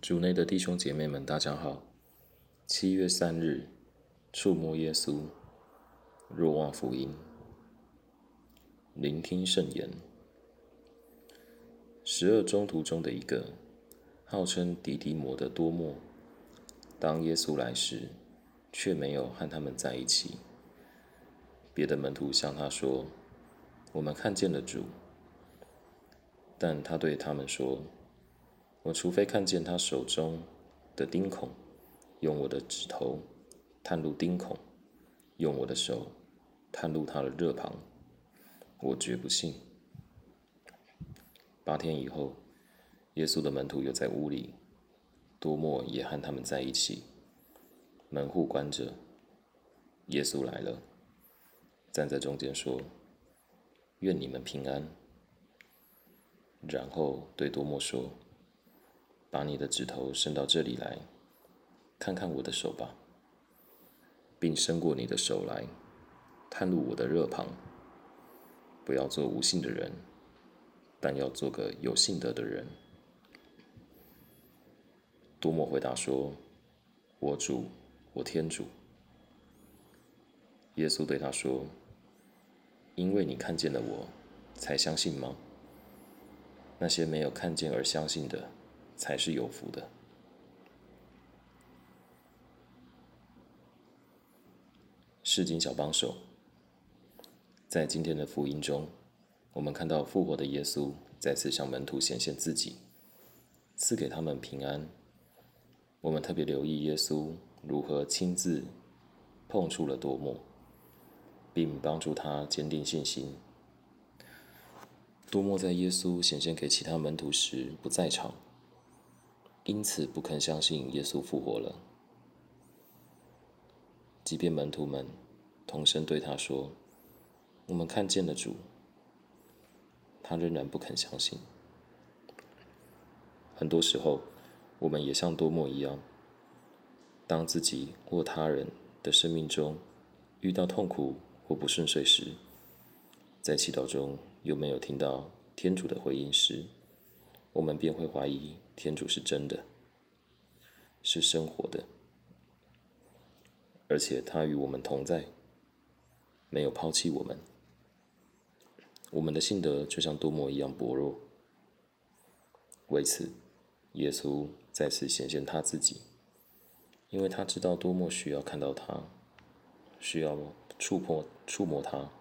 主内的弟兄姐妹们，大家好。七月三日，触摸耶稣，若望福音，聆听圣言。十二中途中的一个，号称迪迪摩的多莫，当耶稣来时，却没有和他们在一起。别的门徒向他说：“我们看见了主。”但他对他们说：“我除非看见他手中的钉孔，用我的指头探入钉孔，用我的手探入他的热旁，我绝不信。”八天以后，耶稣的门徒又在屋里，多莫也和他们在一起，门户关着。耶稣来了，站在中间说：“愿你们平安。”然后对多莫说：“把你的指头伸到这里来，看看我的手吧，并伸过你的手来，探入我的热旁。不要做无信的人。”但要做个有信德的人。多莫回答说：“我主，我天主。”耶稣对他说：“因为你看见了我，才相信吗？那些没有看见而相信的，才是有福的。”世经小帮手，在今天的福音中。我们看到复活的耶稣再次向门徒显现自己，赐给他们平安。我们特别留意耶稣如何亲自碰触了多莫，并帮助他坚定信心。多莫在耶稣显现给其他门徒时不在场，因此不肯相信耶稣复活了。即便门徒们同声对他说：“我们看见了主。”他仍然不肯相信。很多时候，我们也像多莫一样，当自己或他人的生命中遇到痛苦或不顺遂时，在祈祷中又没有听到天主的回应时，我们便会怀疑天主是真的，是生活的，而且他与我们同在，没有抛弃我们。我们的信德就像多摩一样薄弱，为此，耶稣再次显现他自己，因为他知道多么需要看到他，需要触碰、触摸他，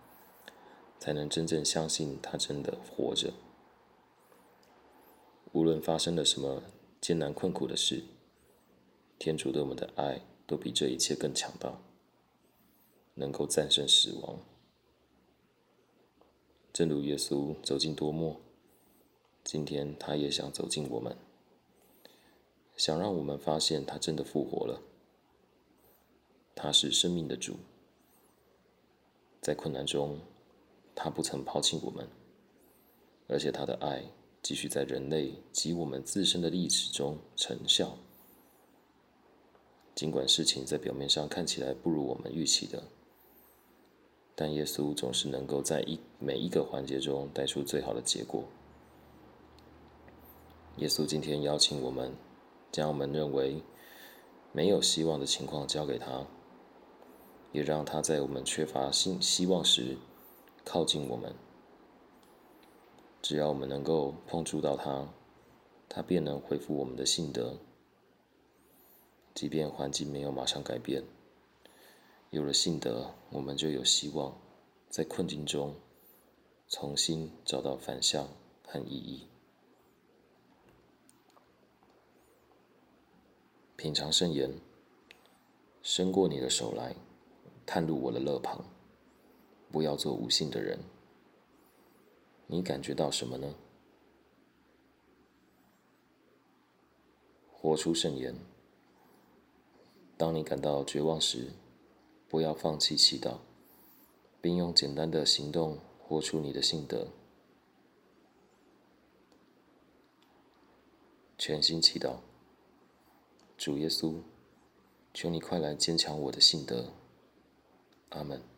才能真正相信他真的活着。无论发生了什么艰难困苦的事，天主对我们的爱都比这一切更强大，能够战胜死亡。正如耶稣走进多默，今天他也想走进我们，想让我们发现他真的复活了。他是生命的主，在困难中，他不曾抛弃我们，而且他的爱继续在人类及我们自身的历史中成效。尽管事情在表面上看起来不如我们预期的。但耶稣总是能够在一每一个环节中带出最好的结果。耶稣今天邀请我们，将我们认为没有希望的情况交给他，也让他在我们缺乏信希望时靠近我们。只要我们能够碰触到它，它便能恢复我们的信德。即便环境没有马上改变。有了信德，我们就有希望，在困境中重新找到反向和意义。品尝圣言，伸过你的手来，探入我的肋旁，不要做无信的人。你感觉到什么呢？活出圣言。当你感到绝望时。不要放弃祈祷，并用简单的行动活出你的信德。全心祈祷，主耶稣，求你快来坚强我的信德。阿门。